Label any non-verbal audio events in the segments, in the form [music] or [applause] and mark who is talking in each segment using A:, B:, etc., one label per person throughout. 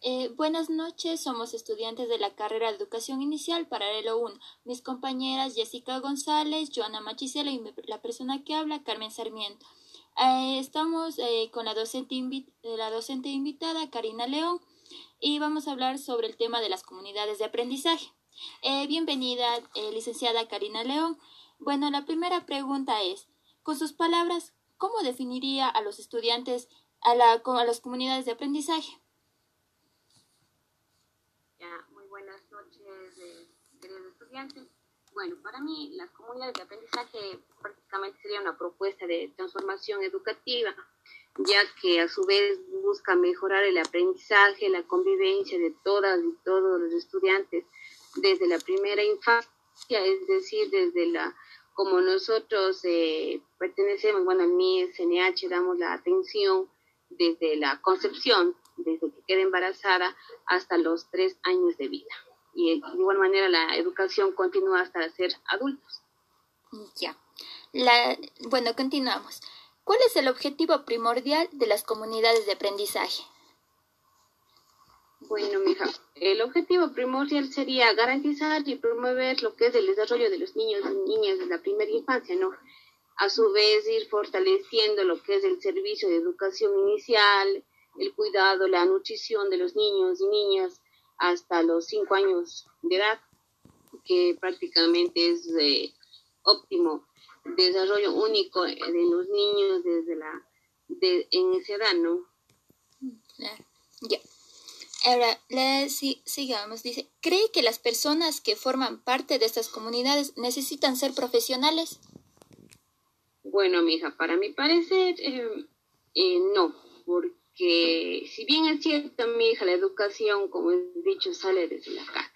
A: Eh, buenas noches, somos estudiantes de la carrera de Educación Inicial Paralelo 1. Mis compañeras Jessica González, Joana Machisela y la persona que habla, Carmen Sarmiento. Eh, estamos eh, con la docente, la docente invitada, Karina León, y vamos a hablar sobre el tema de las comunidades de aprendizaje. bienvenida, licenciada Karina León. Bueno, la primera pregunta es, con sus palabras, ¿cómo definiría a los estudiantes, a, la, a las comunidades de aprendizaje?
B: Queridos estudiantes. Bueno, para mí las comunidades de aprendizaje prácticamente sería una propuesta de transformación educativa, ya que a su vez busca mejorar el aprendizaje, la convivencia de todas y todos los estudiantes desde la primera infancia, es decir, desde la como nosotros eh, pertenecemos, bueno, al MIE, CNH, damos la atención desde la concepción, desde que queda embarazada hasta los tres años de vida y de igual manera la educación continúa hasta ser adultos.
A: Ya. La, bueno, continuamos. ¿Cuál es el objetivo primordial de las comunidades de aprendizaje?
B: Bueno, mija, el objetivo primordial sería garantizar y promover lo que es el desarrollo de los niños y niñas de la primera infancia, ¿no? A su vez, ir fortaleciendo lo que es el servicio de educación inicial, el cuidado, la nutrición de los niños y niñas, hasta los cinco años de edad, que prácticamente es de óptimo desarrollo único de los niños desde la de, en esa edad, ¿no?
A: Ya. Ahora, le, sigamos. Dice, ¿cree que las personas que forman parte de estas comunidades necesitan ser profesionales?
B: Bueno, mija, para mi parecer, eh, eh, no, porque que si bien es cierto, mi hija, la educación, como he dicho, sale desde la casa.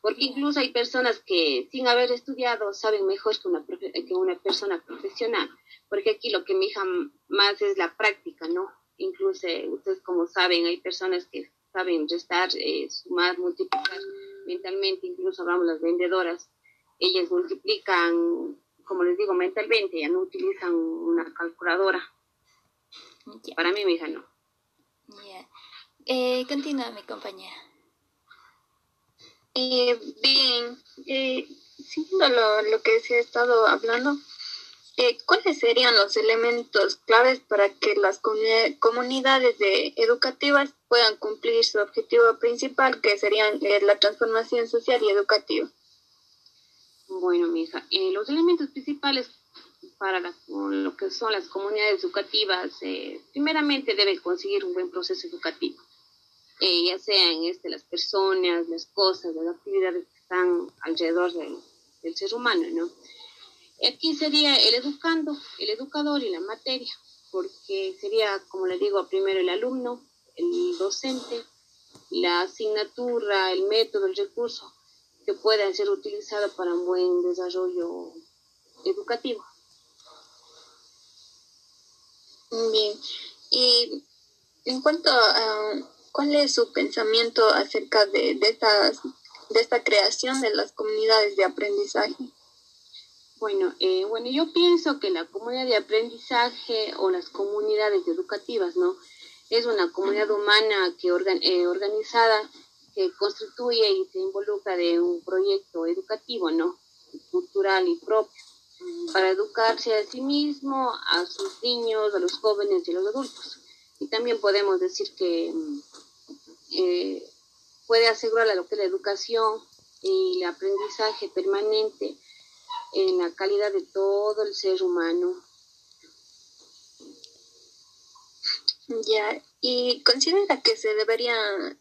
B: Porque incluso hay personas que sin haber estudiado saben mejor que una, que una persona profesional. Porque aquí lo que mi hija más es la práctica, ¿no? Incluso ustedes como saben, hay personas que saben restar, eh, sumar, multiplicar mentalmente, incluso hablamos las vendedoras, ellas multiplican, como les digo, mentalmente, ya no utilizan una calculadora. Para mí, mi hija, no.
A: Eh, continúa mi compañera.
C: Eh, bien, eh, siguiendo lo, que se ha estado hablando, eh, ¿cuáles serían los elementos claves para que las comunidades educativas puedan cumplir su objetivo principal, que serían la transformación social y educativa?
B: Bueno, mi hija, los elementos principales para lo que son las comunidades educativas, eh, primeramente debe conseguir un buen proceso educativo, eh, ya sean este, las personas, las cosas, las actividades que están alrededor del, ser humano, ¿no? Aquí sería el educando, el educador y la materia, porque sería, como le digo, primero el alumno, el docente, la asignatura, el método, el recurso que puedan ser utilizados para un buen desarrollo educativo.
C: Bien. Y en cuanto a cuál es su pensamiento acerca de, de, estas, de esta creación de las comunidades de aprendizaje.
B: Bueno, eh, bueno, yo pienso que la comunidad de aprendizaje o las comunidades educativas, ¿no? Es una comunidad humana que eh, organizada que constituye y se involucra de un proyecto educativo, ¿no? Cultural y propio para educarse a sí mismo, a sus niños, a los jóvenes y a los adultos. Y también podemos decir que eh, puede asegurar lo que es la educación y el aprendizaje permanente en la calidad de todo el ser humano.
C: Ya, y considera que se debería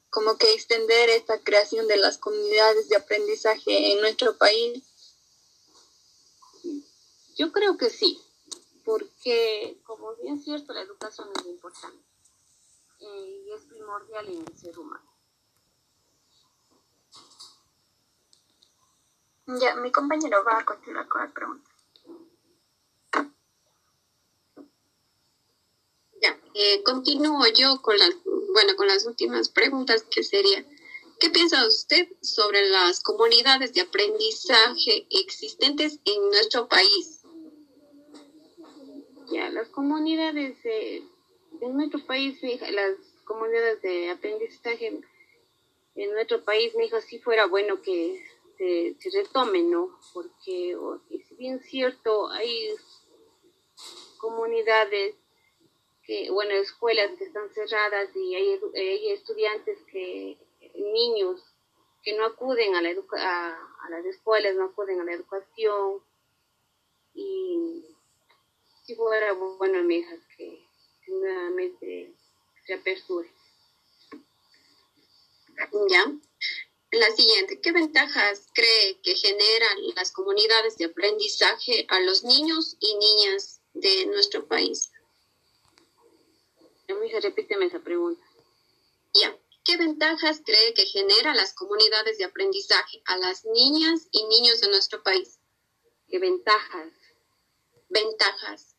C: como que extender esta creación de las comunidades de aprendizaje en nuestro país
B: yo creo que sí, porque como bien es cierto, la educación es importante eh, y es primordial en el ser humano.
C: Ya, mi compañero va a continuar con la pregunta.
D: Ya, eh, continúo yo con las, bueno, con las últimas preguntas que sería, ¿qué piensa usted sobre las comunidades de aprendizaje existentes en nuestro país?
B: Ya, las comunidades en nuestro país, las comunidades de aprendizaje en nuestro país, mi hija, sí fuera bueno que se, se retomen, ¿no? Porque si bien cierto, hay comunidades que, bueno, escuelas que están cerradas y hay, hay estudiantes que, niños que no acuden a, la a, las escuelas, no acuden a la educación. Y si fuera bueno, mi hija, que se aperture.
D: Ya. La siguiente, ¿qué ventajas cree que generan las comunidades de aprendizaje a los niños y niñas de nuestro país?
B: Mija, repíteme esa pregunta.
D: Ya. ¿Qué ventajas cree que generan las comunidades de aprendizaje a las niñas y niños de nuestro país?
B: ¿Qué ventajas?
D: Ventajas.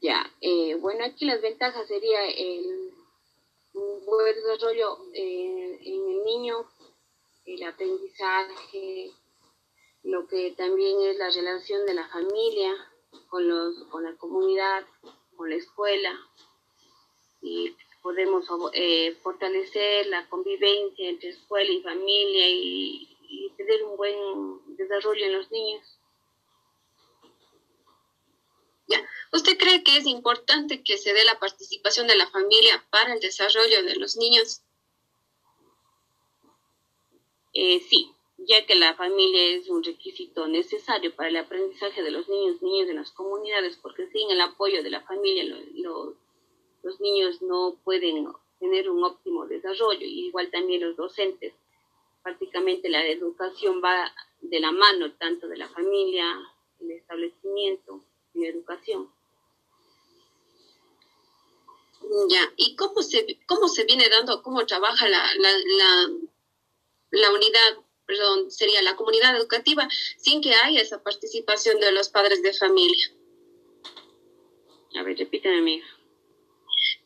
B: Ya, eh, bueno, aquí las ventajas sería el buen desarrollo eh, en el niño, el aprendizaje, lo que también es la relación de la familia con, los, con la comunidad, con la escuela, y podemos eh, fortalecer la convivencia entre escuela y familia y tener un buen desarrollo en los niños. [laughs]
D: ¿Usted cree que es importante que se dé la participación de la familia para el desarrollo de los niños?
B: Eh, sí, ya que la familia es un requisito necesario para el aprendizaje de los niños, niños de las comunidades, porque sin el apoyo de la familia los niños no pueden tener un óptimo desarrollo, igual también los docentes. Prácticamente la educación va de la mano tanto de la familia, el establecimiento educación.
D: Ya, ¿y cómo se, cómo se viene dando, cómo trabaja la, la, la, la unidad, perdón, sería la comunidad educativa sin que haya esa participación de los padres de familia?
B: A ver, repíteme, amiga.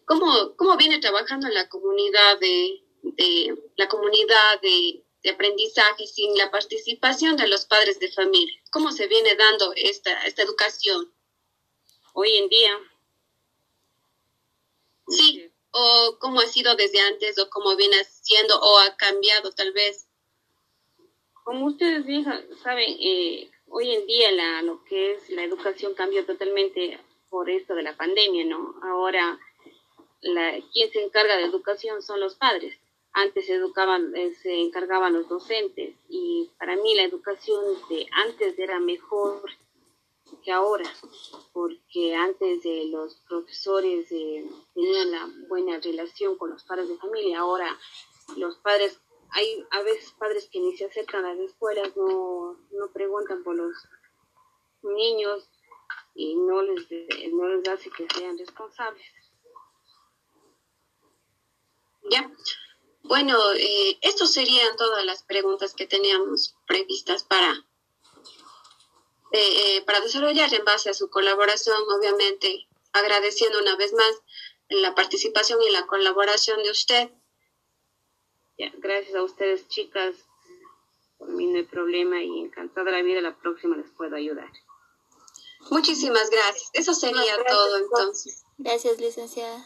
D: ¿Cómo, ¿Cómo viene trabajando la comunidad de, de la comunidad de, de aprendizaje sin la participación de los padres de familia? ¿Cómo se viene dando esta, esta educación?
B: Hoy en día,
D: Sí, o cómo ha sido desde antes, o cómo viene siendo, o ha cambiado tal vez.
B: Como ustedes saben, eh, hoy en día la, lo que es la educación cambió totalmente por esto de la pandemia, ¿no? Ahora, la, quien se encarga de educación son los padres. Antes se educaban, eh, se encargaban los docentes y para mí la educación de antes era mejor que ahora, porque antes de los profesores eh, tenían la buena relación con los padres de familia, ahora los padres, hay a veces padres que ni se acercan las escuelas, no, no preguntan por los niños y no les, no les hace que sean responsables.
D: Ya. Bueno, eh, estas serían todas las preguntas que teníamos previstas para eh, para desarrollar en base a su colaboración, obviamente agradeciendo una vez más la participación y la colaboración de usted.
B: gracias a ustedes, chicas. Por mí no hay problema y encantada la vida, la próxima les puedo ayudar.
D: Muchísimas gracias. Eso sería todo entonces.
A: Gracias, licenciada.